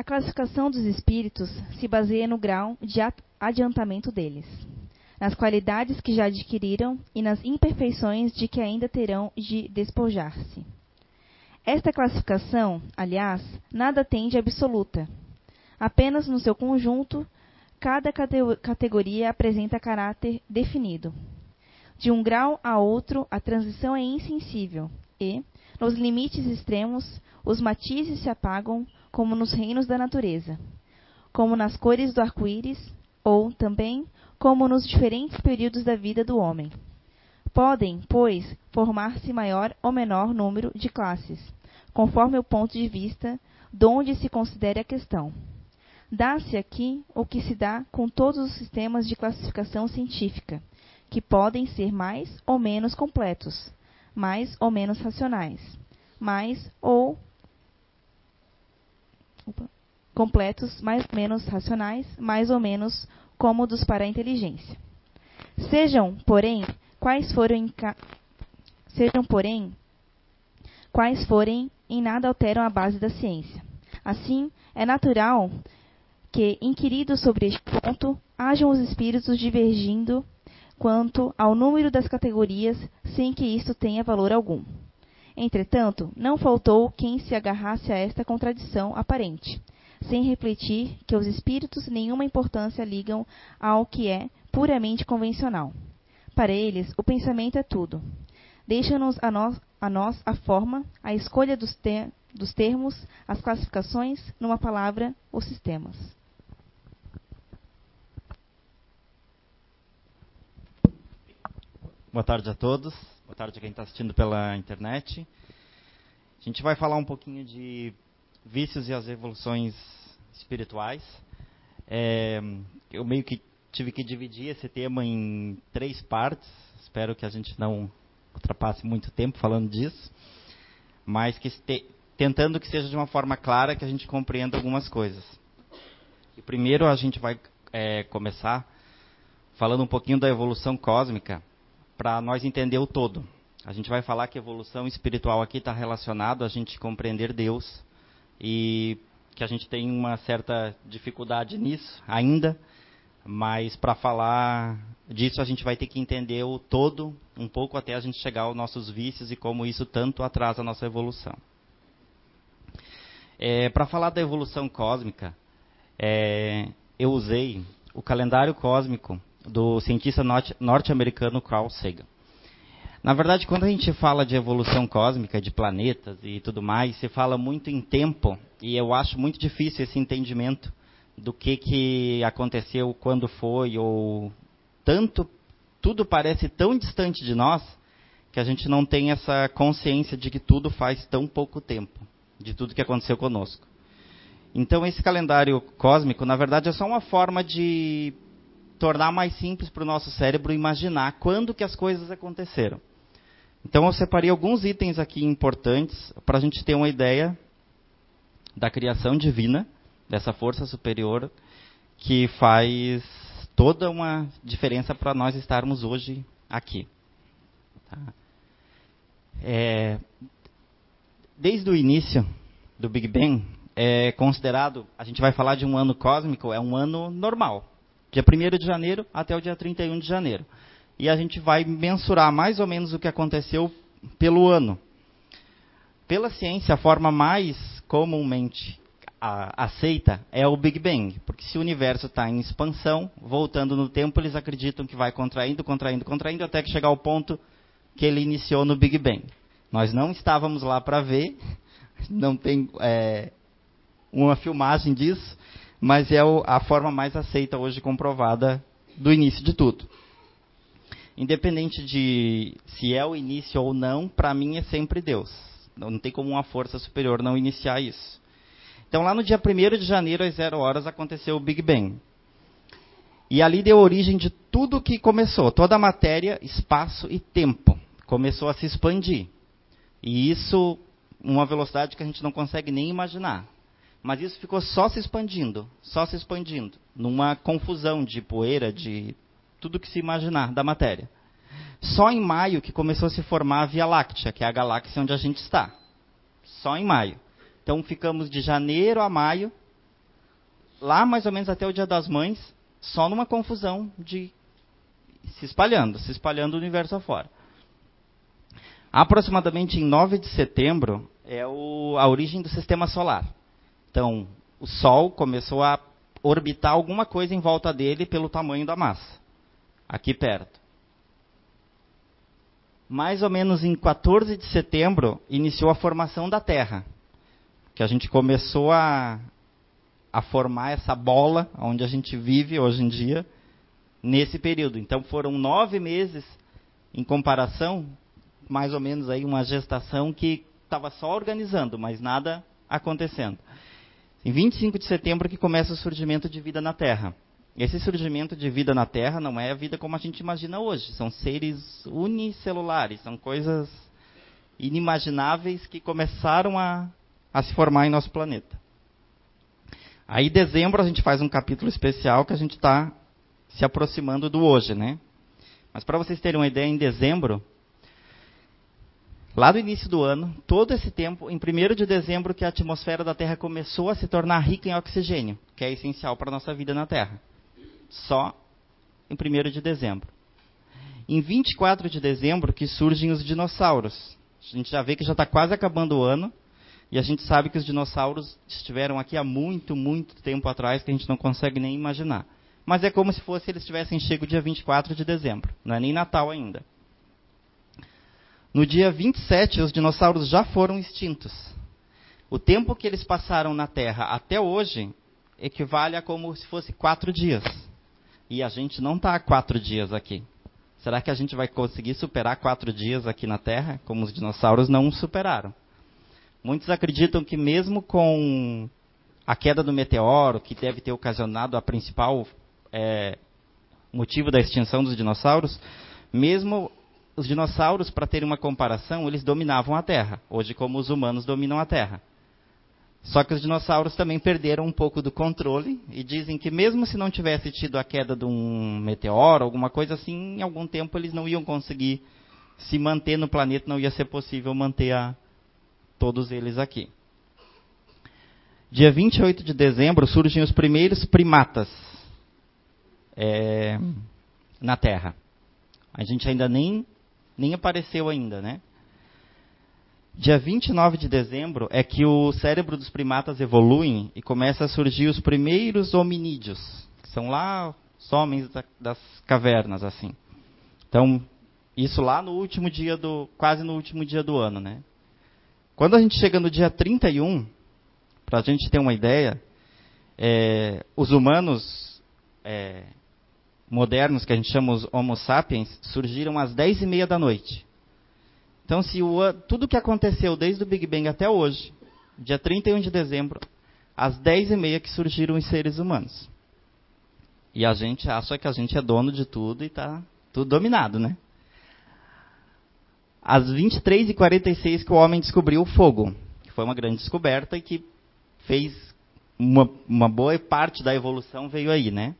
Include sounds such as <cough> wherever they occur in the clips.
A classificação dos espíritos se baseia no grau de adiantamento deles, nas qualidades que já adquiriram e nas imperfeições de que ainda terão de despojar-se. Esta classificação, aliás, nada tem de absoluta. Apenas no seu conjunto, cada categoria apresenta caráter definido. De um grau a outro, a transição é insensível e, nos limites extremos, os matizes se apagam como nos reinos da natureza, como nas cores do arco-íris, ou, também, como nos diferentes períodos da vida do homem. Podem, pois, formar-se maior ou menor número de classes, conforme o ponto de vista de onde se considere a questão. Dá-se aqui o que se dá com todos os sistemas de classificação científica, que podem ser mais ou menos completos, mais ou menos racionais, mais ou completos, mais ou menos racionais, mais ou menos cômodos para a inteligência. Sejam, porém, quais forem sejam, porém, quais forem, em nada alteram a base da ciência. Assim, é natural que, inquiridos sobre este ponto, hajam os espíritos divergindo quanto ao número das categorias, sem que isto tenha valor algum. Entretanto, não faltou quem se agarrasse a esta contradição aparente, sem refletir que os espíritos nenhuma importância ligam ao que é puramente convencional. Para eles, o pensamento é tudo. Deixa-nos a nós, a nós a forma, a escolha dos, ter, dos termos, as classificações, numa palavra, os sistemas. Boa tarde a todos. Boa tarde a quem está assistindo pela internet. A gente vai falar um pouquinho de vícios e as evoluções espirituais. É, eu meio que tive que dividir esse tema em três partes. Espero que a gente não ultrapasse muito tempo falando disso, mas que este, tentando que seja de uma forma clara que a gente compreenda algumas coisas. E primeiro a gente vai é, começar falando um pouquinho da evolução cósmica para nós entender o todo. A gente vai falar que evolução espiritual aqui está relacionado a gente compreender Deus e que a gente tem uma certa dificuldade nisso ainda, mas para falar disso a gente vai ter que entender o todo um pouco até a gente chegar aos nossos vícios e como isso tanto atrasa a nossa evolução. É, para falar da evolução cósmica, é, eu usei o calendário cósmico do cientista norte-americano Carl Sagan. Na verdade, quando a gente fala de evolução cósmica, de planetas e tudo mais, se fala muito em tempo, e eu acho muito difícil esse entendimento do que, que aconteceu, quando foi, ou tanto, tudo parece tão distante de nós, que a gente não tem essa consciência de que tudo faz tão pouco tempo, de tudo que aconteceu conosco. Então, esse calendário cósmico, na verdade, é só uma forma de tornar mais simples para o nosso cérebro imaginar quando que as coisas aconteceram. Então eu separei alguns itens aqui importantes para a gente ter uma ideia da criação divina, dessa força superior que faz toda uma diferença para nós estarmos hoje aqui. Tá? É, desde o início do Big Bang, é considerado, a gente vai falar de um ano cósmico, é um ano normal. Dia 1 de janeiro até o dia 31 de janeiro. E a gente vai mensurar mais ou menos o que aconteceu pelo ano. Pela ciência, a forma mais comumente aceita é o Big Bang, porque se o universo está em expansão, voltando no tempo, eles acreditam que vai contraindo, contraindo, contraindo, até que chegar ao ponto que ele iniciou no Big Bang. Nós não estávamos lá para ver, <laughs> não tem é, uma filmagem disso, mas é a forma mais aceita hoje comprovada do início de tudo. Independente de se é o início ou não, para mim é sempre Deus. Não tem como uma força superior não iniciar isso. Então, lá no dia 1 de janeiro, às zero horas, aconteceu o Big Bang. E ali deu origem de tudo que começou. Toda a matéria, espaço e tempo começou a se expandir. E isso, uma velocidade que a gente não consegue nem imaginar. Mas isso ficou só se expandindo, só se expandindo, numa confusão de poeira, de tudo que se imaginar da matéria. Só em maio que começou a se formar a Via Láctea, que é a galáxia onde a gente está. Só em maio. Então ficamos de janeiro a maio lá mais ou menos até o Dia das Mães, só numa confusão de se espalhando, se espalhando o universo afora. Aproximadamente em 9 de setembro é o, a origem do sistema solar. Então, o Sol começou a orbitar alguma coisa em volta dele pelo tamanho da massa, aqui perto. Mais ou menos em 14 de setembro iniciou a formação da Terra, que a gente começou a, a formar essa bola onde a gente vive hoje em dia nesse período. Então foram nove meses em comparação, mais ou menos aí uma gestação que estava só organizando, mas nada acontecendo. Em 25 de setembro que começa o surgimento de vida na Terra. Esse surgimento de vida na Terra não é a vida como a gente imagina hoje. São seres unicelulares, são coisas inimagináveis que começaram a, a se formar em nosso planeta. Aí, em dezembro, a gente faz um capítulo especial que a gente está se aproximando do hoje, né? Mas para vocês terem uma ideia, em dezembro, lá do início do ano, todo esse tempo, em 1 de dezembro, que a atmosfera da Terra começou a se tornar rica em oxigênio, que é essencial para a nossa vida na Terra. Só em 1 de dezembro. Em 24 de dezembro que surgem os dinossauros. A gente já vê que já está quase acabando o ano, e a gente sabe que os dinossauros estiveram aqui há muito, muito tempo atrás, que a gente não consegue nem imaginar. Mas é como se fosse eles tivessem chego dia 24 de dezembro. Não é nem Natal ainda. No dia 27, os dinossauros já foram extintos. O tempo que eles passaram na Terra até hoje equivale a como se fosse quatro dias. E a gente não está há quatro dias aqui. Será que a gente vai conseguir superar quatro dias aqui na Terra, como os dinossauros não superaram? Muitos acreditam que mesmo com a queda do meteoro, que deve ter ocasionado a principal é, motivo da extinção dos dinossauros, mesmo os dinossauros, para terem uma comparação, eles dominavam a Terra, hoje como os humanos dominam a Terra. Só que os dinossauros também perderam um pouco do controle e dizem que mesmo se não tivesse tido a queda de um meteoro, alguma coisa assim, em algum tempo eles não iam conseguir se manter no planeta, não ia ser possível manter a, todos eles aqui. Dia 28 de dezembro surgem os primeiros primatas é, na Terra. A gente ainda nem, nem apareceu ainda, né? Dia 29 de dezembro é que o cérebro dos primatas evolui e começa a surgir os primeiros hominídeos, que são lá os homens das cavernas, assim. Então, isso lá no último dia do, quase no último dia do ano, né? Quando a gente chega no dia 31, para a gente ter uma ideia, é, os humanos é, modernos, que a gente chama os Homo sapiens, surgiram às 10 e meia da noite. Então, se o, tudo que aconteceu desde o Big Bang até hoje, dia 31 de dezembro, às 10 e meia que surgiram os seres humanos. E a gente acha que a gente é dono de tudo e está tudo dominado, né? às 23h46 que o homem descobriu o fogo, que foi uma grande descoberta e que fez uma, uma boa parte da evolução veio aí, né?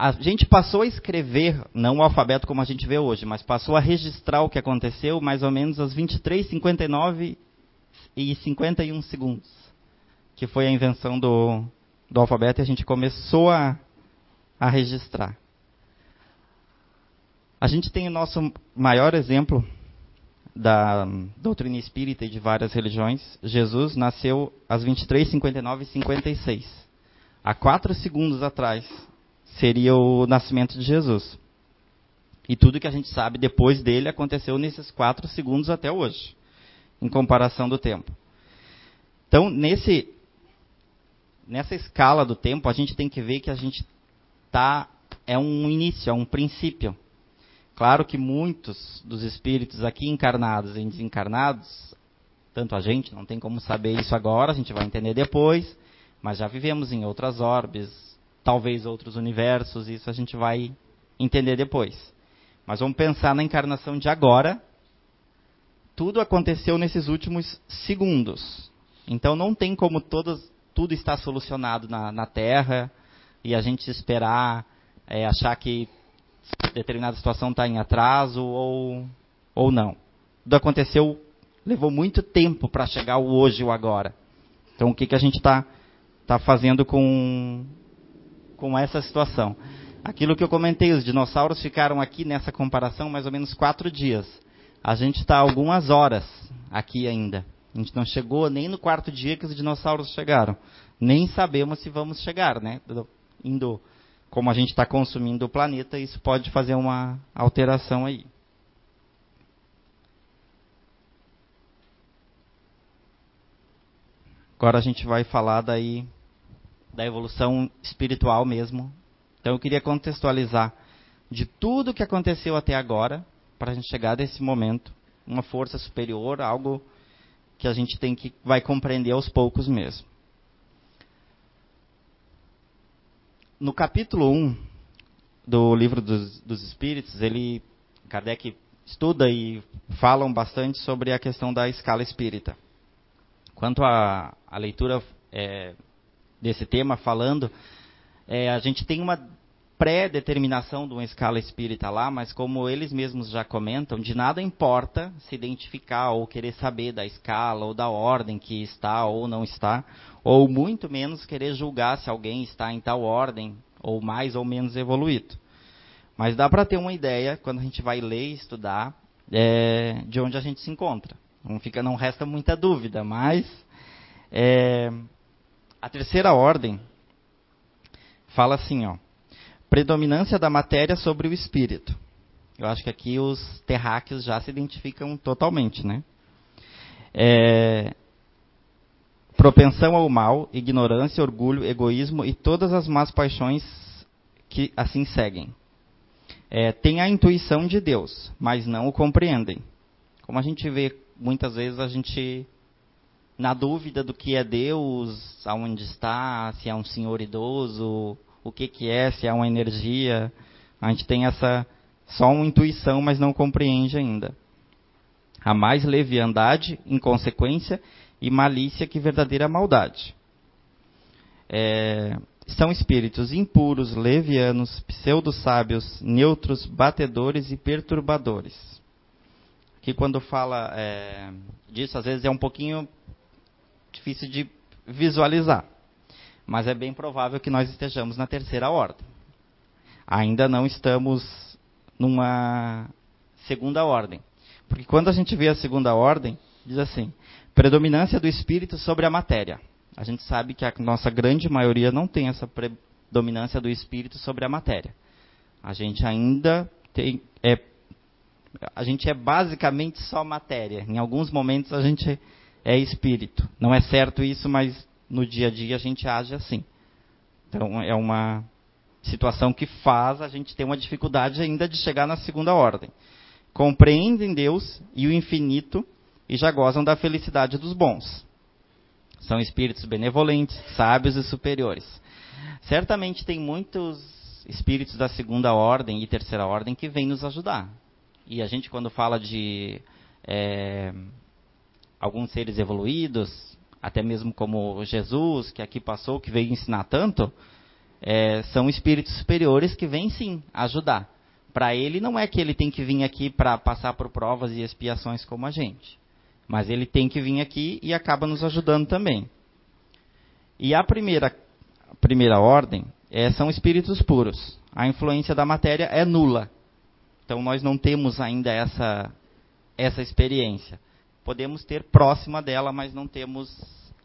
A gente passou a escrever, não o alfabeto como a gente vê hoje, mas passou a registrar o que aconteceu mais ou menos às 23h59 e 51 segundos, que foi a invenção do, do alfabeto e a gente começou a, a registrar. A gente tem o nosso maior exemplo da doutrina espírita e de várias religiões. Jesus nasceu às 23h59 e 56. Há quatro segundos atrás seria o nascimento de Jesus. E tudo que a gente sabe depois dele aconteceu nesses quatro segundos até hoje, em comparação do tempo. Então, nesse, nessa escala do tempo, a gente tem que ver que a gente está. É um início, é um princípio. Claro que muitos dos espíritos aqui encarnados e desencarnados, tanto a gente não tem como saber isso agora, a gente vai entender depois, mas já vivemos em outras orbes, talvez outros universos, isso a gente vai entender depois. Mas vamos pensar na encarnação de agora. Tudo aconteceu nesses últimos segundos. Então não tem como todas, tudo está solucionado na, na Terra e a gente esperar, é, achar que determinada situação está em atraso ou, ou não. Tudo aconteceu, levou muito tempo para chegar o hoje e o agora. Então, o que, que a gente está tá fazendo com, com essa situação? Aquilo que eu comentei, os dinossauros ficaram aqui nessa comparação mais ou menos quatro dias. A gente está algumas horas aqui ainda. A gente não chegou nem no quarto dia que os dinossauros chegaram. Nem sabemos se vamos chegar, né? Indo, como a gente está consumindo o planeta, isso pode fazer uma alteração aí. Agora a gente vai falar daí da evolução espiritual mesmo. Então eu queria contextualizar de tudo que aconteceu até agora para a gente chegar nesse momento, uma força superior, algo que a gente tem que vai compreender aos poucos mesmo. No capítulo 1 do livro dos, dos Espíritos, ele Kardec estuda e falam bastante sobre a questão da escala espírita. Quanto à, leitura é, desse tema falando, é, a gente tem uma pré-determinação de uma escala espírita lá, mas como eles mesmos já comentam, de nada importa se identificar ou querer saber da escala ou da ordem que está ou não está, ou muito menos querer julgar se alguém está em tal ordem ou mais ou menos evoluído. Mas dá para ter uma ideia quando a gente vai ler e estudar é, de onde a gente se encontra. Não fica, não resta muita dúvida, mas é, a terceira ordem fala assim, ó predominância da matéria sobre o espírito. Eu acho que aqui os terráqueos já se identificam totalmente, né? É, propensão ao mal, ignorância, orgulho, egoísmo e todas as más paixões que assim seguem. É, tem a intuição de Deus, mas não o compreendem. Como a gente vê muitas vezes a gente na dúvida do que é Deus, aonde está, se é um senhor idoso o que, que é, se é uma energia. A gente tem essa só uma intuição, mas não compreende ainda. Há mais leviandade, inconsequência e malícia que verdadeira maldade. É, são espíritos impuros, levianos, pseudo-sábios, neutros, batedores e perturbadores. Que quando fala é, disso, às vezes é um pouquinho difícil de visualizar mas é bem provável que nós estejamos na terceira ordem. Ainda não estamos numa segunda ordem. Porque quando a gente vê a segunda ordem, diz assim: predominância do espírito sobre a matéria. A gente sabe que a nossa grande maioria não tem essa predominância do espírito sobre a matéria. A gente ainda tem. É, a gente é basicamente só matéria. Em alguns momentos a gente é espírito. Não é certo isso, mas no dia a dia a gente age assim. Então é uma situação que faz a gente ter uma dificuldade ainda de chegar na segunda ordem. Compreendem Deus e o infinito e já gozam da felicidade dos bons. São espíritos benevolentes, sábios e superiores. Certamente tem muitos espíritos da segunda ordem e terceira ordem que vêm nos ajudar. E a gente, quando fala de é, alguns seres evoluídos, até mesmo como Jesus, que aqui passou, que veio ensinar tanto, é, são espíritos superiores que vêm sim ajudar. Para ele não é que ele tem que vir aqui para passar por provas e expiações como a gente, mas ele tem que vir aqui e acaba nos ajudando também. E a primeira, a primeira ordem é, são espíritos puros. A influência da matéria é nula. Então nós não temos ainda essa essa experiência podemos ter próxima dela, mas não temos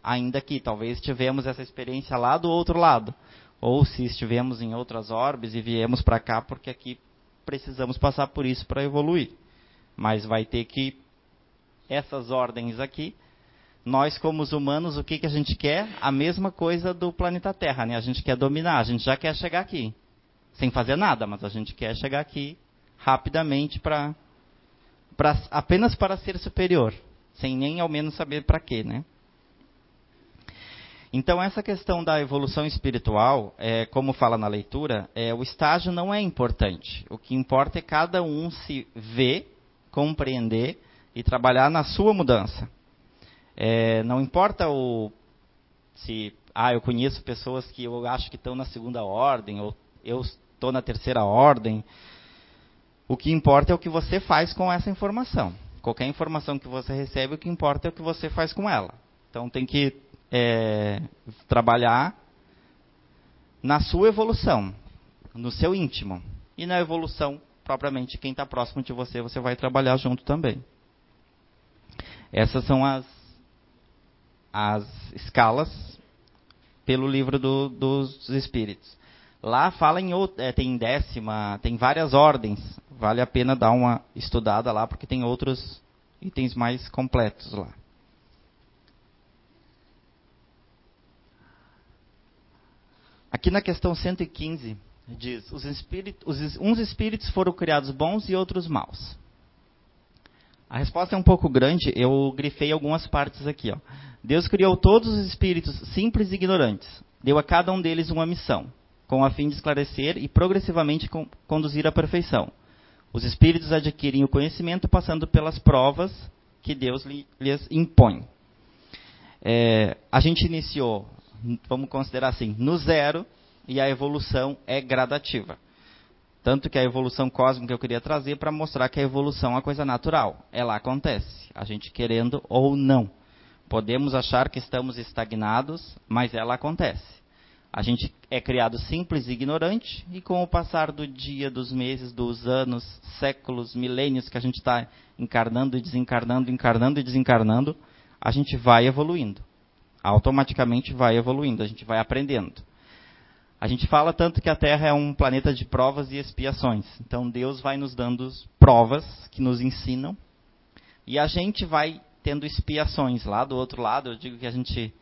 ainda aqui. Talvez tivemos essa experiência lá do outro lado. Ou se estivemos em outras orbes e viemos para cá, porque aqui precisamos passar por isso para evoluir. Mas vai ter que essas ordens aqui, nós como os humanos, o que, que a gente quer? A mesma coisa do planeta Terra, né? A gente quer dominar, a gente já quer chegar aqui. Sem fazer nada, mas a gente quer chegar aqui rapidamente para pra, apenas para ser superior, sem nem ao menos saber para quê, né? Então essa questão da evolução espiritual, é, como fala na leitura, é, o estágio não é importante. O que importa é cada um se ver, compreender e trabalhar na sua mudança. É, não importa o se ah eu conheço pessoas que eu acho que estão na segunda ordem ou eu estou na terceira ordem o que importa é o que você faz com essa informação. Qualquer informação que você recebe, o que importa é o que você faz com ela. Então tem que é, trabalhar na sua evolução, no seu íntimo. E na evolução, propriamente, quem está próximo de você, você vai trabalhar junto também. Essas são as, as escalas pelo livro do, dos Espíritos. Lá fala em é, tem décima, tem várias ordens. Vale a pena dar uma estudada lá, porque tem outros itens mais completos lá. Aqui na questão 115, diz: os espíritos, os, uns espíritos foram criados bons e outros maus. A resposta é um pouco grande, eu grifei algumas partes aqui. Ó. Deus criou todos os espíritos simples e ignorantes. Deu a cada um deles uma missão, com a fim de esclarecer e progressivamente conduzir à perfeição. Os espíritos adquirem o conhecimento passando pelas provas que Deus lhes impõe. É, a gente iniciou, vamos considerar assim, no zero, e a evolução é gradativa. Tanto que a evolução cósmica eu queria trazer para mostrar que a evolução é uma coisa natural. Ela acontece, a gente querendo ou não. Podemos achar que estamos estagnados, mas ela acontece. A gente é criado simples e ignorante, e com o passar do dia, dos meses, dos anos, séculos, milênios que a gente está encarnando e desencarnando, encarnando e desencarnando, a gente vai evoluindo. Automaticamente vai evoluindo, a gente vai aprendendo. A gente fala tanto que a Terra é um planeta de provas e expiações. Então Deus vai nos dando provas que nos ensinam e a gente vai tendo expiações lá do outro lado. Eu digo que a gente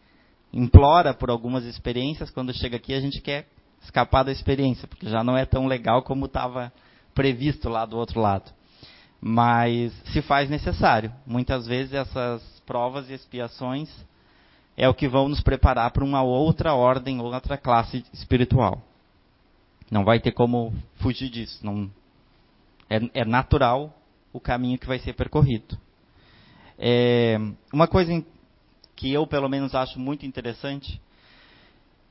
implora por algumas experiências, quando chega aqui a gente quer escapar da experiência, porque já não é tão legal como estava previsto lá do outro lado. Mas se faz necessário. Muitas vezes essas provas e expiações é o que vão nos preparar para uma outra ordem, outra classe espiritual. Não vai ter como fugir disso. Não, é, é natural o caminho que vai ser percorrido. É, uma coisa que eu, pelo menos, acho muito interessante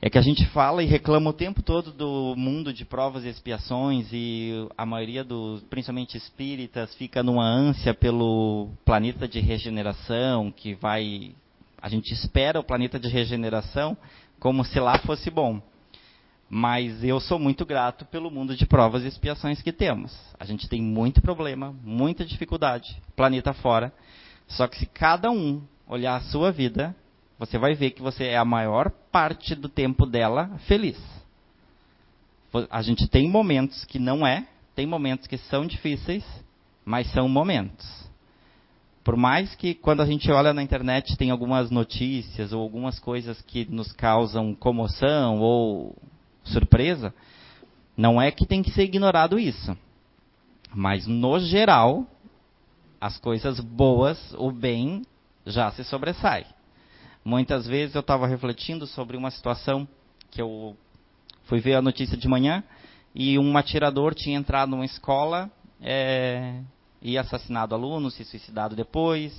é que a gente fala e reclama o tempo todo do mundo de provas e expiações e a maioria dos, principalmente espíritas, fica numa ânsia pelo planeta de regeneração que vai a gente espera o planeta de regeneração como se lá fosse bom. Mas eu sou muito grato pelo mundo de provas e expiações que temos. A gente tem muito problema, muita dificuldade, planeta fora. Só que se cada um olhar a sua vida, você vai ver que você é a maior parte do tempo dela feliz. A gente tem momentos que não é, tem momentos que são difíceis, mas são momentos. Por mais que quando a gente olha na internet tem algumas notícias ou algumas coisas que nos causam comoção ou surpresa, não é que tem que ser ignorado isso. Mas no geral, as coisas boas, o bem, já se sobressai. Muitas vezes eu estava refletindo sobre uma situação que eu fui ver a notícia de manhã e um atirador tinha entrado numa escola é, e assassinado aluno, se suicidado depois.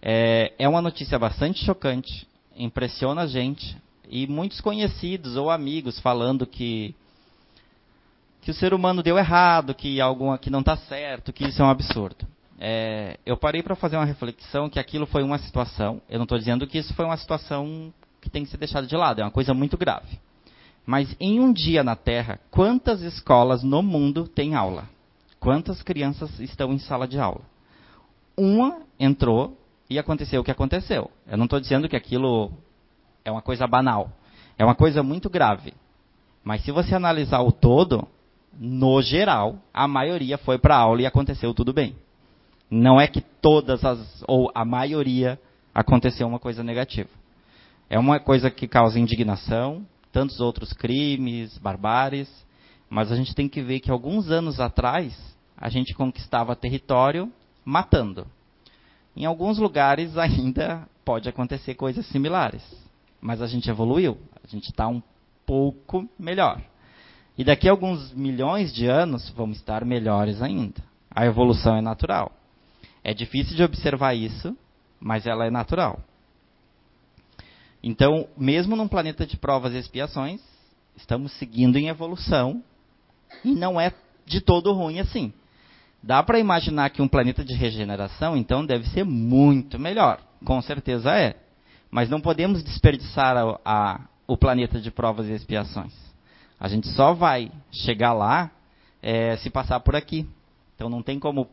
É, é uma notícia bastante chocante, impressiona a gente. E muitos conhecidos ou amigos falando que que o ser humano deu errado, que algo que não está certo, que isso é um absurdo. É, eu parei para fazer uma reflexão que aquilo foi uma situação. Eu não estou dizendo que isso foi uma situação que tem que ser deixada de lado. É uma coisa muito grave. Mas em um dia na Terra, quantas escolas no mundo têm aula? Quantas crianças estão em sala de aula? Uma entrou e aconteceu o que aconteceu. Eu não estou dizendo que aquilo é uma coisa banal. É uma coisa muito grave. Mas se você analisar o todo, no geral, a maioria foi para a aula e aconteceu tudo bem. Não é que todas as, ou a maioria, aconteceu uma coisa negativa. É uma coisa que causa indignação, tantos outros crimes, barbáries, mas a gente tem que ver que alguns anos atrás a gente conquistava território matando. Em alguns lugares <laughs> ainda pode acontecer coisas similares, mas a gente evoluiu, a gente está um pouco melhor. E daqui a alguns milhões de anos vamos estar melhores ainda. A evolução é natural. É difícil de observar isso, mas ela é natural. Então, mesmo num planeta de provas e expiações, estamos seguindo em evolução e não é de todo ruim assim. Dá para imaginar que um planeta de regeneração, então, deve ser muito melhor. Com certeza é. Mas não podemos desperdiçar a, a, o planeta de provas e expiações. A gente só vai chegar lá é, se passar por aqui. Então não tem como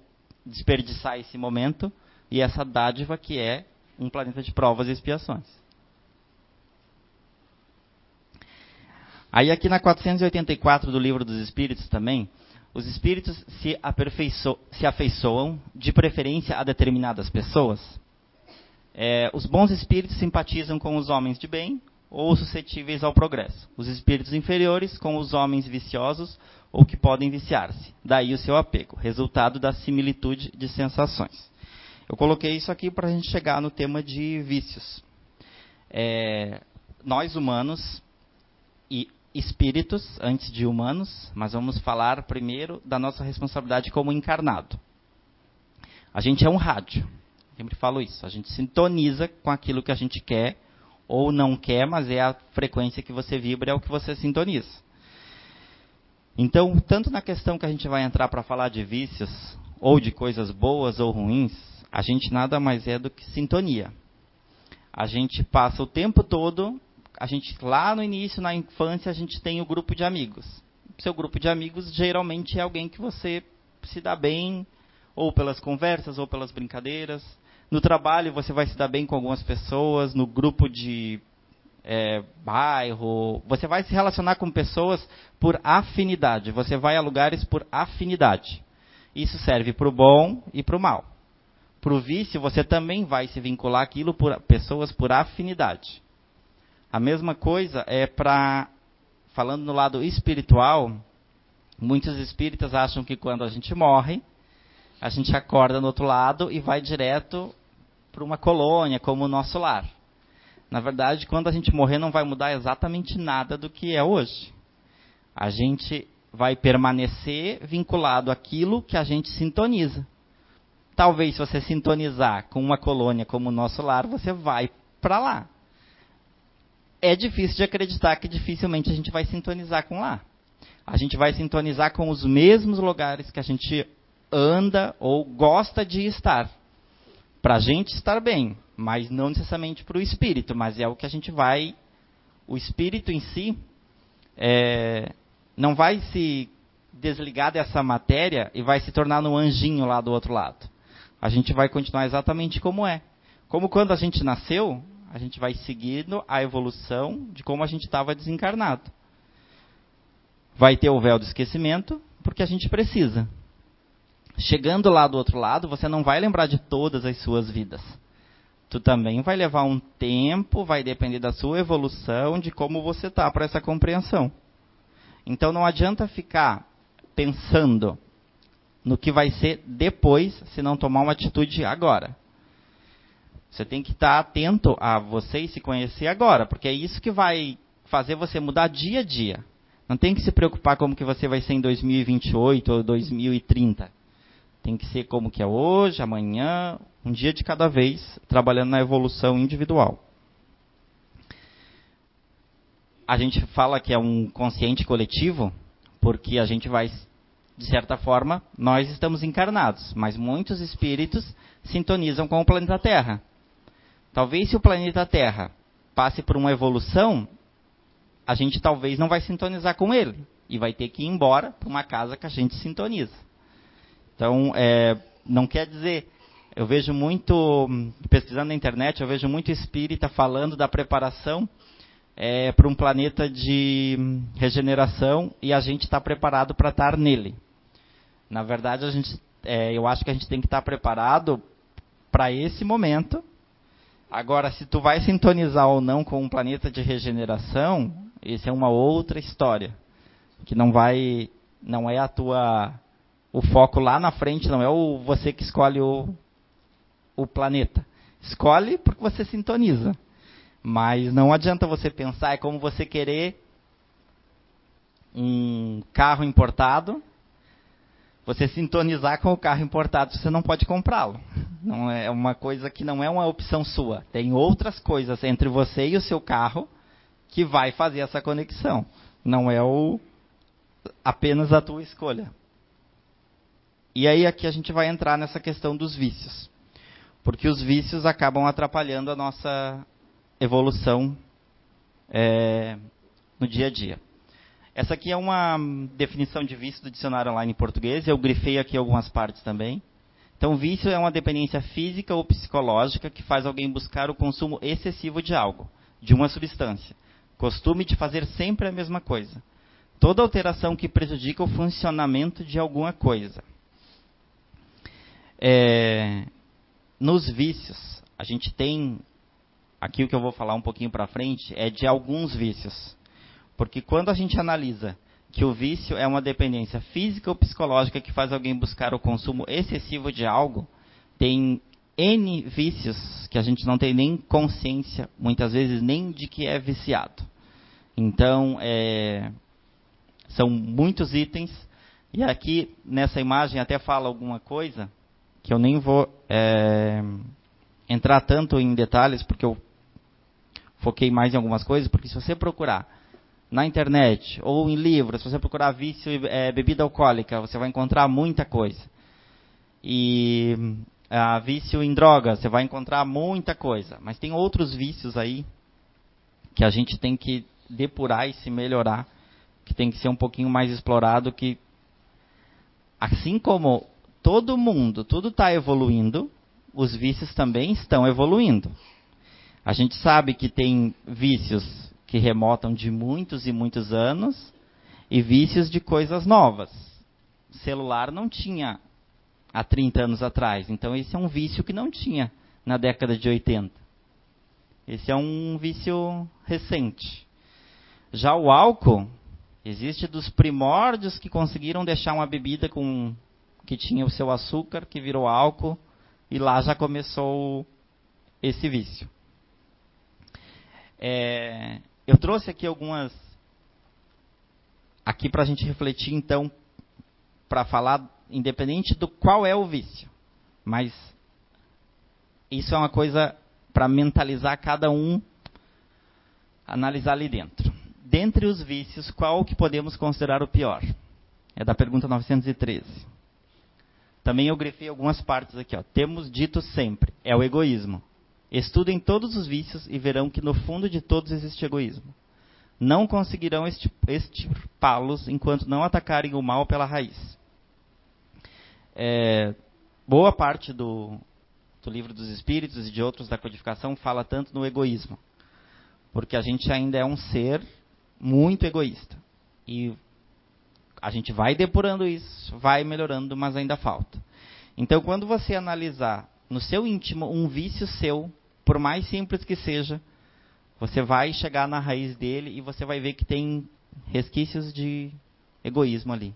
desperdiçar esse momento e essa dádiva que é um planeta de provas e expiações. Aí aqui na 484 do Livro dos Espíritos também, os espíritos se, se afeiçoam de preferência a determinadas pessoas. É, os bons espíritos simpatizam com os homens de bem ou suscetíveis ao progresso. Os espíritos inferiores com os homens viciosos ou que podem viciar-se. Daí o seu apego, resultado da similitude de sensações. Eu coloquei isso aqui para a gente chegar no tema de vícios. É, nós humanos e espíritos antes de humanos, mas vamos falar primeiro da nossa responsabilidade como encarnado. A gente é um rádio, sempre falo isso. A gente sintoniza com aquilo que a gente quer ou não quer, mas é a frequência que você vibra, é o que você sintoniza. Então, tanto na questão que a gente vai entrar para falar de vícios, ou de coisas boas ou ruins, a gente nada mais é do que sintonia. A gente passa o tempo todo a gente lá no início, na infância, a gente tem o grupo de amigos. Seu grupo de amigos geralmente é alguém que você se dá bem, ou pelas conversas, ou pelas brincadeiras. No trabalho você vai se dar bem com algumas pessoas, no grupo de é, bairro, você vai se relacionar com pessoas por afinidade. Você vai a lugares por afinidade. Isso serve para o bom e para o mal. Para o vício, você também vai se vincular aquilo por pessoas por afinidade. A mesma coisa é para, falando no lado espiritual, muitos espíritas acham que quando a gente morre, a gente acorda no outro lado e vai direto para uma colônia, como o nosso lar. Na verdade, quando a gente morrer, não vai mudar exatamente nada do que é hoje. A gente vai permanecer vinculado àquilo que a gente sintoniza. Talvez se você sintonizar com uma colônia como o nosso lar, você vai para lá é difícil de acreditar que dificilmente a gente vai sintonizar com lá. A gente vai sintonizar com os mesmos lugares que a gente anda ou gosta de estar. Para a gente estar bem, mas não necessariamente para o espírito, mas é o que a gente vai. O espírito em si é, não vai se desligar dessa matéria e vai se tornar no anjinho lá do outro lado. A gente vai continuar exatamente como é. Como quando a gente nasceu, a gente vai seguindo a evolução de como a gente estava desencarnado. Vai ter o véu do esquecimento, porque a gente precisa. Chegando lá do outro lado, você não vai lembrar de todas as suas vidas. Tu também vai levar um tempo, vai depender da sua evolução, de como você está para essa compreensão. Então não adianta ficar pensando no que vai ser depois, se não tomar uma atitude agora. Você tem que estar atento a você e se conhecer agora, porque é isso que vai fazer você mudar dia a dia. Não tem que se preocupar como que você vai ser em 2028 ou 2030. Tem que ser como que é hoje, amanhã, um dia de cada vez, trabalhando na evolução individual. A gente fala que é um consciente coletivo, porque a gente vai, de certa forma, nós estamos encarnados, mas muitos espíritos sintonizam com o planeta Terra. Talvez se o planeta Terra passe por uma evolução, a gente talvez não vai sintonizar com ele e vai ter que ir embora para uma casa que a gente sintoniza. Então, é, não quer dizer. Eu vejo muito, pesquisando na internet, eu vejo muito espírita falando da preparação é, para um planeta de regeneração e a gente está preparado para estar nele. Na verdade, a gente, é, eu acho que a gente tem que estar preparado para esse momento Agora, se tu vai sintonizar ou não com um planeta de regeneração, isso é uma outra história, que não vai, não é a tua, o foco lá na frente, não é o você que escolhe o, o planeta. Escolhe porque você sintoniza, mas não adianta você pensar é como você querer um carro importado você sintonizar com o carro importado, você não pode comprá-lo. Não é uma coisa que não é uma opção sua. Tem outras coisas entre você e o seu carro que vai fazer essa conexão. Não é o apenas a tua escolha. E aí aqui a gente vai entrar nessa questão dos vícios. Porque os vícios acabam atrapalhando a nossa evolução é, no dia a dia. Essa aqui é uma definição de vício do dicionário online em português. Eu grifei aqui algumas partes também. Então, vício é uma dependência física ou psicológica que faz alguém buscar o consumo excessivo de algo, de uma substância. Costume de fazer sempre a mesma coisa. Toda alteração que prejudica o funcionamento de alguma coisa. É, nos vícios, a gente tem. Aqui o que eu vou falar um pouquinho para frente é de alguns vícios. Porque quando a gente analisa que o vício é uma dependência física ou psicológica que faz alguém buscar o consumo excessivo de algo, tem N vícios que a gente não tem nem consciência, muitas vezes nem de que é viciado. Então, é, são muitos itens. E aqui, nessa imagem, até fala alguma coisa que eu nem vou é, entrar tanto em detalhes, porque eu foquei mais em algumas coisas, porque se você procurar na internet ou em livros, se você procurar vício é, bebida alcoólica, você vai encontrar muita coisa. E vício em drogas, você vai encontrar muita coisa. Mas tem outros vícios aí que a gente tem que depurar e se melhorar, que tem que ser um pouquinho mais explorado, que assim como todo mundo, tudo está evoluindo, os vícios também estão evoluindo. A gente sabe que tem vícios que remotam de muitos e muitos anos e vícios de coisas novas. Celular não tinha há 30 anos atrás, então esse é um vício que não tinha na década de 80. Esse é um vício recente. Já o álcool existe dos primórdios que conseguiram deixar uma bebida com que tinha o seu açúcar, que virou álcool, e lá já começou esse vício. É, eu trouxe aqui algumas. Aqui para a gente refletir, então, para falar, independente do qual é o vício. Mas isso é uma coisa para mentalizar cada um, analisar ali dentro. Dentre os vícios, qual que podemos considerar o pior? É da pergunta 913. Também eu grifei algumas partes aqui. Ó. Temos dito sempre, é o egoísmo. Estudem todos os vícios e verão que no fundo de todos existe egoísmo. Não conseguirão extirpá-los enquanto não atacarem o mal pela raiz. É, boa parte do, do livro dos Espíritos e de outros da codificação fala tanto no egoísmo, porque a gente ainda é um ser muito egoísta e a gente vai depurando isso, vai melhorando, mas ainda falta. Então, quando você analisar no seu íntimo um vício seu por mais simples que seja, você vai chegar na raiz dele e você vai ver que tem resquícios de egoísmo ali.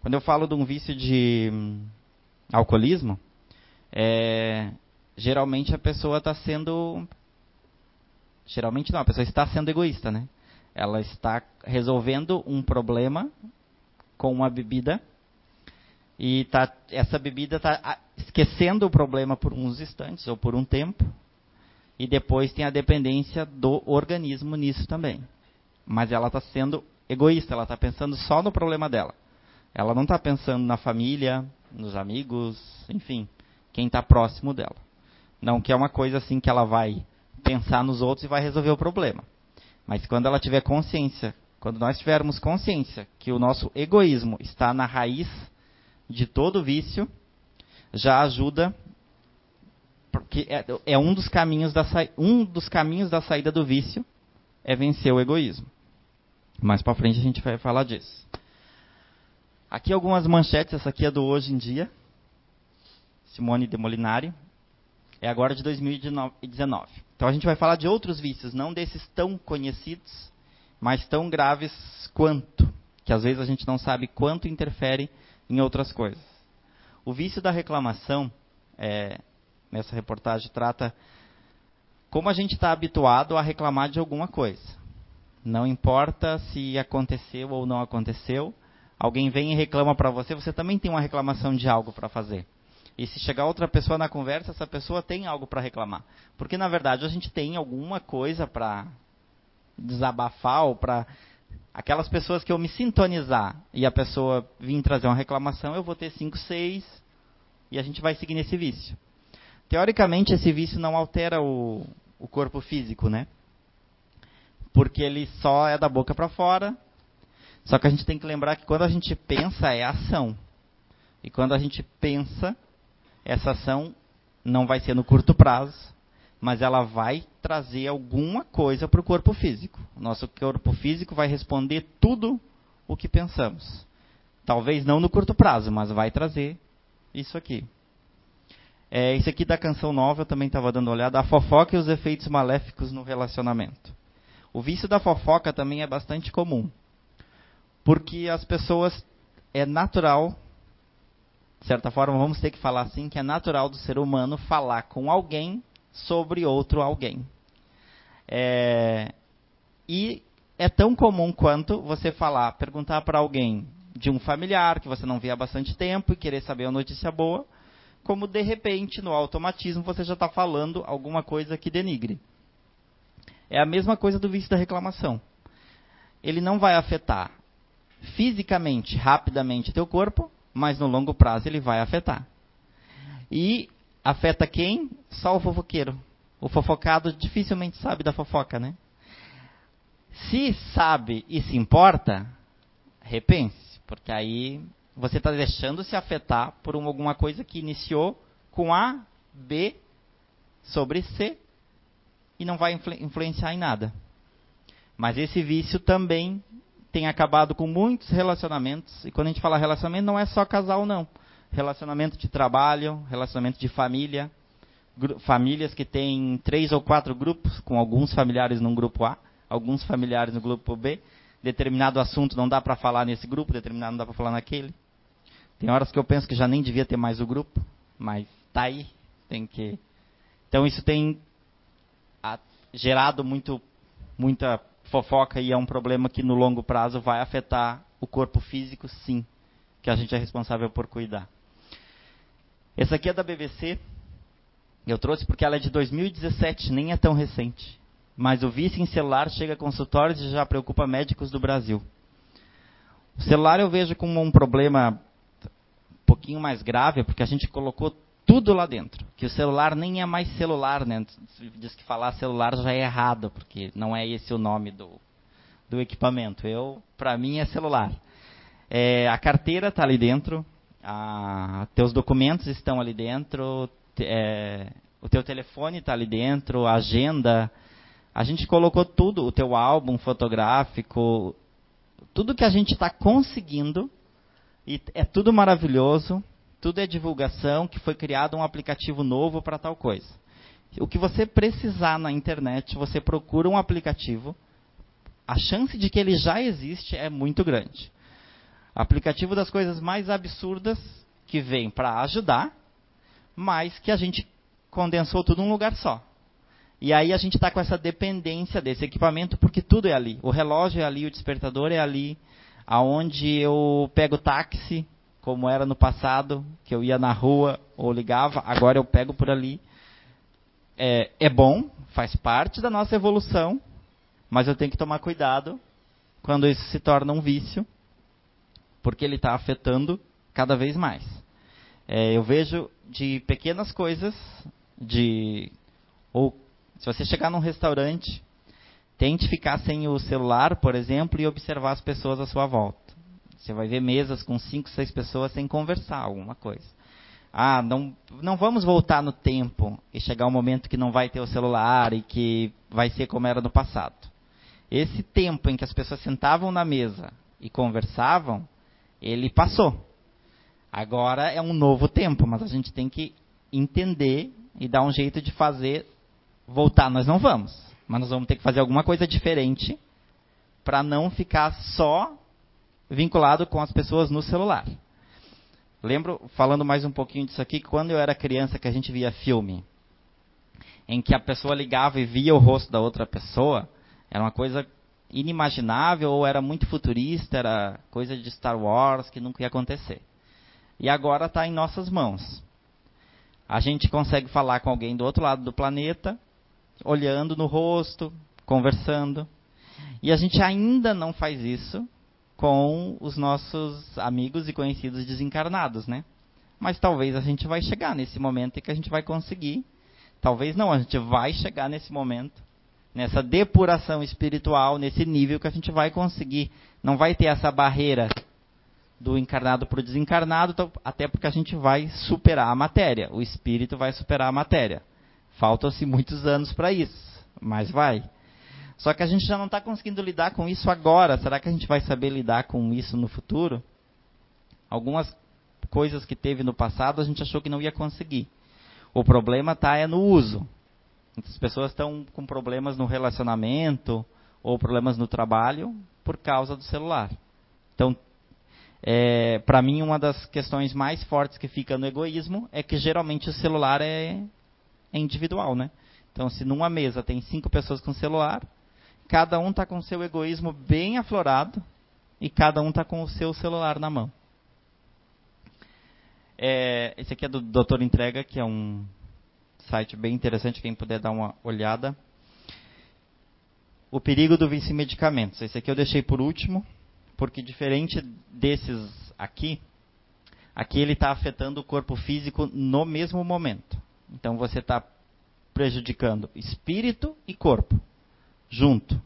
Quando eu falo de um vício de hum, alcoolismo, é, geralmente a pessoa está sendo. Geralmente não, a pessoa está sendo egoísta, né? Ela está resolvendo um problema com uma bebida e tá, essa bebida está esquecendo o problema por uns instantes ou por um tempo e depois tem a dependência do organismo nisso também. Mas ela está sendo egoísta, ela está pensando só no problema dela. Ela não está pensando na família, nos amigos, enfim, quem está próximo dela. Não que é uma coisa assim que ela vai pensar nos outros e vai resolver o problema. Mas quando ela tiver consciência, quando nós tivermos consciência que o nosso egoísmo está na raiz de todo vício, já ajuda porque é, é um dos caminhos da um dos caminhos da saída do vício é vencer o egoísmo. Mais para frente a gente vai falar disso. Aqui algumas manchetes, essa aqui é do Hoje em Dia, Simone de Molinari, é agora de 2019. Então a gente vai falar de outros vícios, não desses tão conhecidos, mas tão graves quanto, que às vezes a gente não sabe quanto interfere em outras coisas. O vício da reclamação é, nessa reportagem trata como a gente está habituado a reclamar de alguma coisa. Não importa se aconteceu ou não aconteceu, alguém vem e reclama para você, você também tem uma reclamação de algo para fazer. E se chegar outra pessoa na conversa, essa pessoa tem algo para reclamar. Porque na verdade a gente tem alguma coisa para desabafar ou para aquelas pessoas que eu me sintonizar e a pessoa vir trazer uma reclamação, eu vou ter 5, 6 e a gente vai seguir nesse vício. Teoricamente, esse vício não altera o, o corpo físico, né? Porque ele só é da boca para fora. Só que a gente tem que lembrar que quando a gente pensa é ação. E quando a gente pensa, essa ação não vai ser no curto prazo, mas ela vai trazer alguma coisa para o corpo físico. Nosso corpo físico vai responder tudo o que pensamos. Talvez não no curto prazo, mas vai trazer isso aqui. É, esse aqui da canção nova eu também estava dando uma olhada. A fofoca e os efeitos maléficos no relacionamento. O vício da fofoca também é bastante comum. Porque as pessoas. É natural, de certa forma, vamos ter que falar assim, que é natural do ser humano falar com alguém sobre outro alguém. É, e é tão comum quanto você falar, perguntar para alguém de um familiar que você não vê há bastante tempo e querer saber uma notícia boa, como de repente, no automatismo, você já está falando alguma coisa que denigre. É a mesma coisa do vício da reclamação. Ele não vai afetar fisicamente, rapidamente, teu corpo, mas no longo prazo ele vai afetar. E afeta quem? Só o fofoqueiro. O fofocado dificilmente sabe da fofoca, né? Se sabe e se importa, repense, porque aí você está deixando se afetar por alguma coisa que iniciou com A, B sobre C e não vai influ influenciar em nada. Mas esse vício também tem acabado com muitos relacionamentos. E quando a gente fala relacionamento, não é só casal, não. Relacionamento de trabalho, relacionamento de família. Famílias que têm três ou quatro grupos, com alguns familiares num grupo A, alguns familiares no grupo B. Determinado assunto não dá para falar nesse grupo, determinado não dá para falar naquele. Tem horas que eu penso que já nem devia ter mais o grupo, mas tá aí, tem que. Então isso tem gerado muito, muita fofoca e é um problema que no longo prazo vai afetar o corpo físico, sim, que a gente é responsável por cuidar. Essa aqui é da BBC. Eu trouxe porque ela é de 2017, nem é tão recente. Mas o vício em celular chega a consultórios e já preocupa médicos do Brasil. O celular eu vejo como um problema um pouquinho mais grave, porque a gente colocou tudo lá dentro. Que o celular nem é mais celular, né? Diz que falar celular já é errado, porque não é esse o nome do, do equipamento. Eu, para mim, é celular. É, a carteira está ali dentro, a, teus documentos estão ali dentro, é, o teu telefone está ali dentro, a agenda. A gente colocou tudo, o teu álbum fotográfico, tudo que a gente está conseguindo, e é tudo maravilhoso, tudo é divulgação, que foi criado um aplicativo novo para tal coisa. O que você precisar na internet, você procura um aplicativo, a chance de que ele já existe é muito grande. Aplicativo das coisas mais absurdas que vem para ajudar, mas que a gente condensou tudo num lugar só. E aí a gente está com essa dependência desse equipamento, porque tudo é ali. O relógio é ali, o despertador é ali, aonde eu pego táxi, como era no passado, que eu ia na rua ou ligava, agora eu pego por ali. É, é bom, faz parte da nossa evolução, mas eu tenho que tomar cuidado quando isso se torna um vício, porque ele está afetando cada vez mais. É, eu vejo de pequenas coisas, de ou se você chegar num restaurante, tente ficar sem o celular, por exemplo, e observar as pessoas à sua volta. Você vai ver mesas com cinco, seis pessoas sem conversar alguma coisa. Ah, não, não vamos voltar no tempo e chegar um momento que não vai ter o celular e que vai ser como era no passado. Esse tempo em que as pessoas sentavam na mesa e conversavam, ele passou. Agora é um novo tempo, mas a gente tem que entender e dar um jeito de fazer voltar. Nós não vamos, mas nós vamos ter que fazer alguma coisa diferente para não ficar só vinculado com as pessoas no celular. Lembro, falando mais um pouquinho disso aqui, quando eu era criança que a gente via filme, em que a pessoa ligava e via o rosto da outra pessoa, era uma coisa inimaginável ou era muito futurista, era coisa de Star Wars que nunca ia acontecer. E agora está em nossas mãos. A gente consegue falar com alguém do outro lado do planeta, olhando no rosto, conversando. E a gente ainda não faz isso com os nossos amigos e conhecidos desencarnados, né? Mas talvez a gente vai chegar nesse momento em que a gente vai conseguir Talvez não, a gente vai chegar nesse momento, nessa depuração espiritual, nesse nível que a gente vai conseguir. Não vai ter essa barreira do encarnado para o desencarnado, então, até porque a gente vai superar a matéria. O espírito vai superar a matéria. Faltam-se muitos anos para isso, mas vai. Só que a gente já não está conseguindo lidar com isso agora. Será que a gente vai saber lidar com isso no futuro? Algumas coisas que teve no passado a gente achou que não ia conseguir. O problema está é no uso. As pessoas estão com problemas no relacionamento ou problemas no trabalho por causa do celular. Então, é, para mim, uma das questões mais fortes que fica no egoísmo é que geralmente o celular é, é individual, né? Então, se numa mesa tem cinco pessoas com celular, cada um está com seu egoísmo bem aflorado e cada um está com o seu celular na mão. É, esse aqui é do Doutor Entrega, que é um site bem interessante, quem puder dar uma olhada. O perigo do vício em medicamentos. Esse aqui eu deixei por último, porque diferente desses aqui, aqui ele está afetando o corpo físico no mesmo momento. Então você está prejudicando espírito e corpo junto.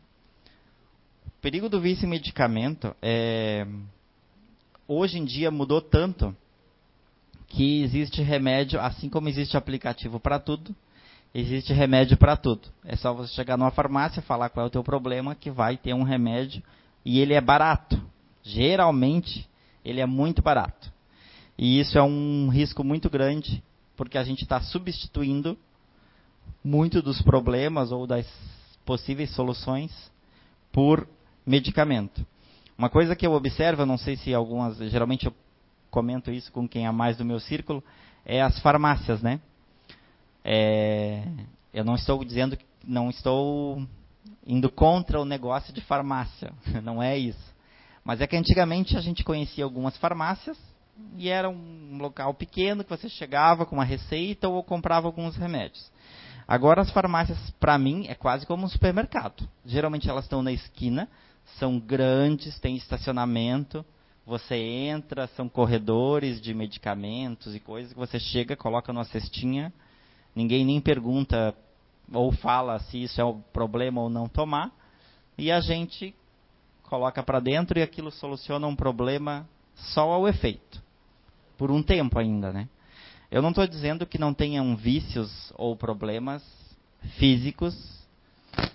O perigo do vício em medicamento é hoje em dia mudou tanto que existe remédio, assim como existe aplicativo para tudo, existe remédio para tudo. É só você chegar numa farmácia, falar qual é o teu problema, que vai ter um remédio e ele é barato. Geralmente, ele é muito barato. E isso é um risco muito grande, porque a gente está substituindo muito dos problemas ou das possíveis soluções por medicamento. Uma coisa que eu observo, não sei se algumas, geralmente eu comento isso com quem é mais do meu círculo, é as farmácias, né? É, eu não estou dizendo que não estou indo contra o negócio de farmácia, <laughs> não é isso. Mas é que antigamente a gente conhecia algumas farmácias e era um local pequeno que você chegava com uma receita ou comprava alguns remédios. Agora as farmácias, para mim, é quase como um supermercado. Geralmente elas estão na esquina, são grandes, tem estacionamento, você entra, são corredores de medicamentos e coisas que você chega, coloca numa cestinha, ninguém nem pergunta ou fala se isso é um problema ou não tomar, e a gente coloca para dentro e aquilo soluciona um problema só ao efeito, por um tempo ainda, né? Eu não estou dizendo que não tenham vícios ou problemas físicos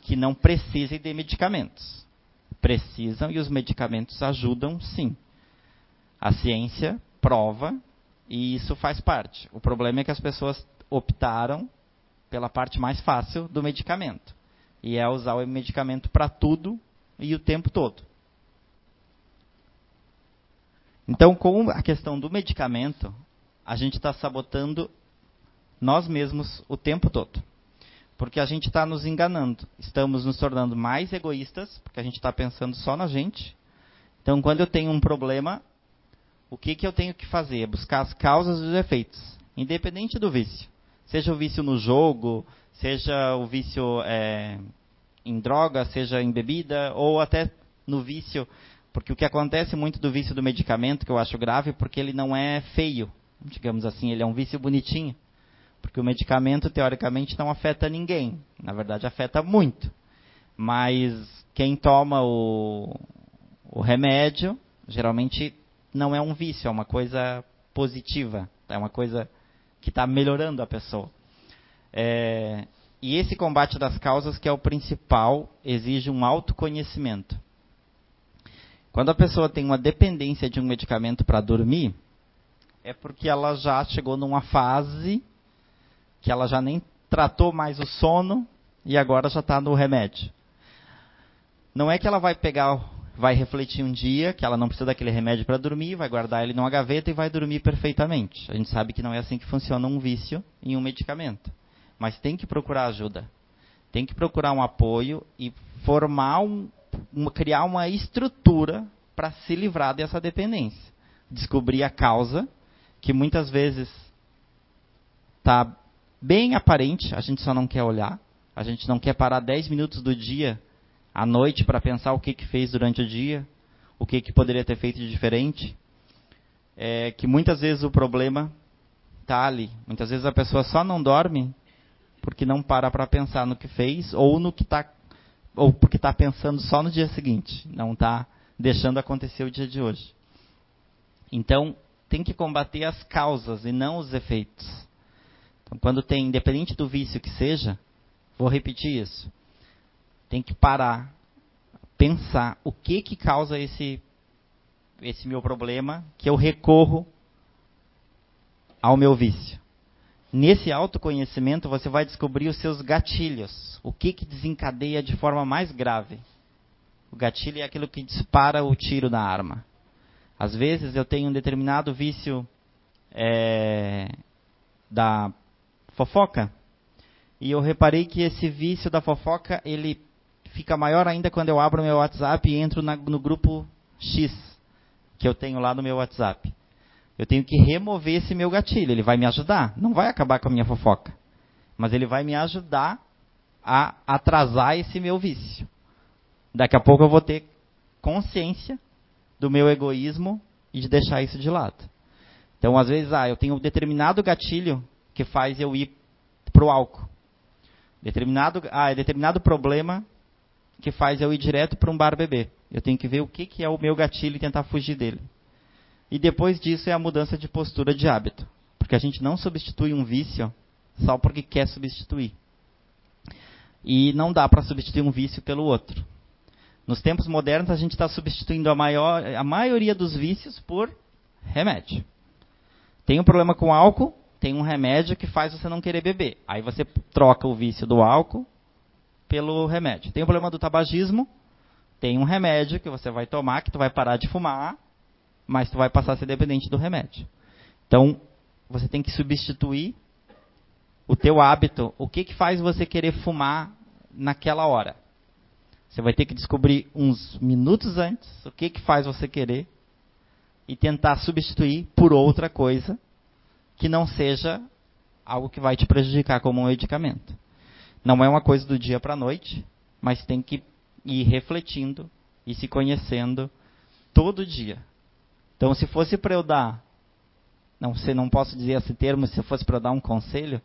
que não precisem de medicamentos. Precisam e os medicamentos ajudam sim. A ciência prova e isso faz parte. O problema é que as pessoas optaram pela parte mais fácil do medicamento. E é usar o medicamento para tudo e o tempo todo. Então, com a questão do medicamento, a gente está sabotando nós mesmos o tempo todo. Porque a gente está nos enganando. Estamos nos tornando mais egoístas, porque a gente está pensando só na gente. Então, quando eu tenho um problema, o que, que eu tenho que fazer? Buscar as causas e os efeitos, independente do vício. Seja o vício no jogo, seja o vício é, em droga, seja em bebida, ou até no vício. Porque o que acontece muito do vício do medicamento, que eu acho grave, porque ele não é feio, digamos assim, ele é um vício bonitinho. Porque o medicamento, teoricamente, não afeta ninguém. Na verdade, afeta muito. Mas quem toma o, o remédio, geralmente não é um vício, é uma coisa positiva, é uma coisa que está melhorando a pessoa. É, e esse combate das causas, que é o principal, exige um autoconhecimento. Quando a pessoa tem uma dependência de um medicamento para dormir, é porque ela já chegou numa fase que ela já nem tratou mais o sono e agora já está no remédio. Não é que ela vai pegar vai refletir um dia que ela não precisa daquele remédio para dormir, vai guardar ele numa gaveta e vai dormir perfeitamente. A gente sabe que não é assim que funciona um vício em um medicamento. Mas tem que procurar ajuda. Tem que procurar um apoio e formar um, criar uma estrutura para se livrar dessa dependência. Descobrir a causa, que muitas vezes está bem aparente, a gente só não quer olhar. A gente não quer parar 10 minutos do dia à noite para pensar o que, que fez durante o dia, o que, que poderia ter feito de diferente. É que muitas vezes o problema está ali. Muitas vezes a pessoa só não dorme porque não para para pensar no que fez ou no que está ou porque está pensando só no dia seguinte, não está deixando acontecer o dia de hoje. Então, tem que combater as causas e não os efeitos. Então, quando tem, independente do vício que seja, vou repetir isso. Tem que parar, pensar o que que causa esse esse meu problema, que eu recorro ao meu vício. Nesse autoconhecimento você vai descobrir os seus gatilhos, o que que desencadeia de forma mais grave. O gatilho é aquilo que dispara o tiro da arma. Às vezes eu tenho um determinado vício é, da fofoca e eu reparei que esse vício da fofoca ele fica maior ainda quando eu abro meu WhatsApp e entro na, no grupo X que eu tenho lá no meu WhatsApp. Eu tenho que remover esse meu gatilho. Ele vai me ajudar. Não vai acabar com a minha fofoca. Mas ele vai me ajudar a atrasar esse meu vício. Daqui a pouco eu vou ter consciência do meu egoísmo e de deixar isso de lado. Então, às vezes, ah, eu tenho um determinado gatilho que faz eu ir para o álcool. Determinado, ah, é determinado problema que faz eu ir direto para um bar beber. Eu tenho que ver o que, que é o meu gatilho e tentar fugir dele. E depois disso é a mudança de postura de hábito. Porque a gente não substitui um vício só porque quer substituir. E não dá para substituir um vício pelo outro. Nos tempos modernos, a gente está substituindo a, maior, a maioria dos vícios por remédio. Tem um problema com álcool, tem um remédio que faz você não querer beber. Aí você troca o vício do álcool pelo remédio. Tem o problema do tabagismo, tem um remédio que você vai tomar, que tu vai parar de fumar, mas tu vai passar a ser dependente do remédio. Então, você tem que substituir o teu hábito. O que, que faz você querer fumar naquela hora? Você vai ter que descobrir uns minutos antes o que, que faz você querer e tentar substituir por outra coisa que não seja algo que vai te prejudicar como um medicamento. Não é uma coisa do dia para a noite, mas tem que ir refletindo e se conhecendo todo dia. Então, se fosse para eu dar, não sei, não posso dizer esse termo, se fosse para eu dar um conselho,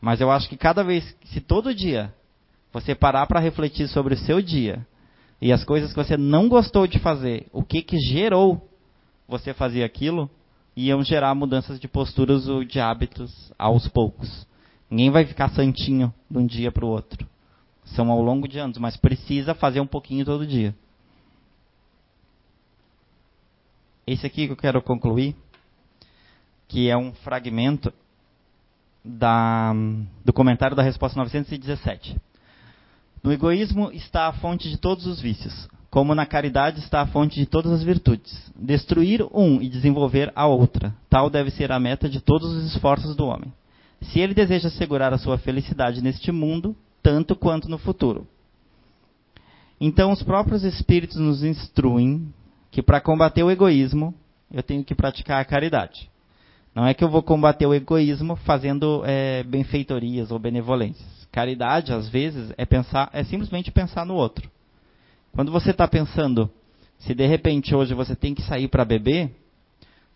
mas eu acho que cada vez, se todo dia você parar para refletir sobre o seu dia e as coisas que você não gostou de fazer, o que que gerou você fazer aquilo, iam gerar mudanças de posturas ou de hábitos aos poucos. Ninguém vai ficar santinho de um dia para o outro. São ao longo de anos, mas precisa fazer um pouquinho todo dia. Esse aqui que eu quero concluir, que é um fragmento da, do comentário da resposta 917. No egoísmo está a fonte de todos os vícios, como na caridade está a fonte de todas as virtudes. Destruir um e desenvolver a outra, tal deve ser a meta de todos os esforços do homem. Se ele deseja assegurar a sua felicidade neste mundo, tanto quanto no futuro. Então, os próprios Espíritos nos instruem que para combater o egoísmo, eu tenho que praticar a caridade. Não é que eu vou combater o egoísmo fazendo é, benfeitorias ou benevolências. Caridade, às vezes, é pensar, é simplesmente pensar no outro. Quando você está pensando, se de repente hoje você tem que sair para beber,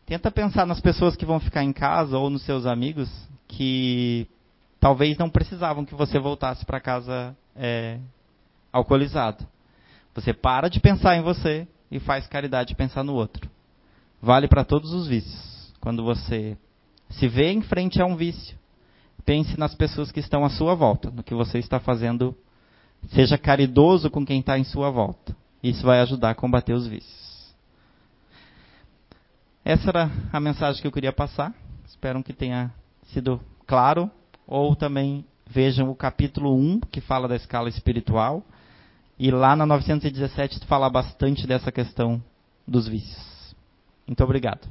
tenta pensar nas pessoas que vão ficar em casa ou nos seus amigos que talvez não precisavam que você voltasse para casa é, alcoolizado. Você para de pensar em você e faz caridade de pensar no outro. Vale para todos os vícios. Quando você se vê em frente a um vício, pense nas pessoas que estão à sua volta, no que você está fazendo. Seja caridoso com quem está em sua volta. Isso vai ajudar a combater os vícios. Essa era a mensagem que eu queria passar. Espero que tenha sido claro ou também vejam o capítulo 1, que fala da escala espiritual, e lá na 917 fala bastante dessa questão dos vícios. Muito obrigado.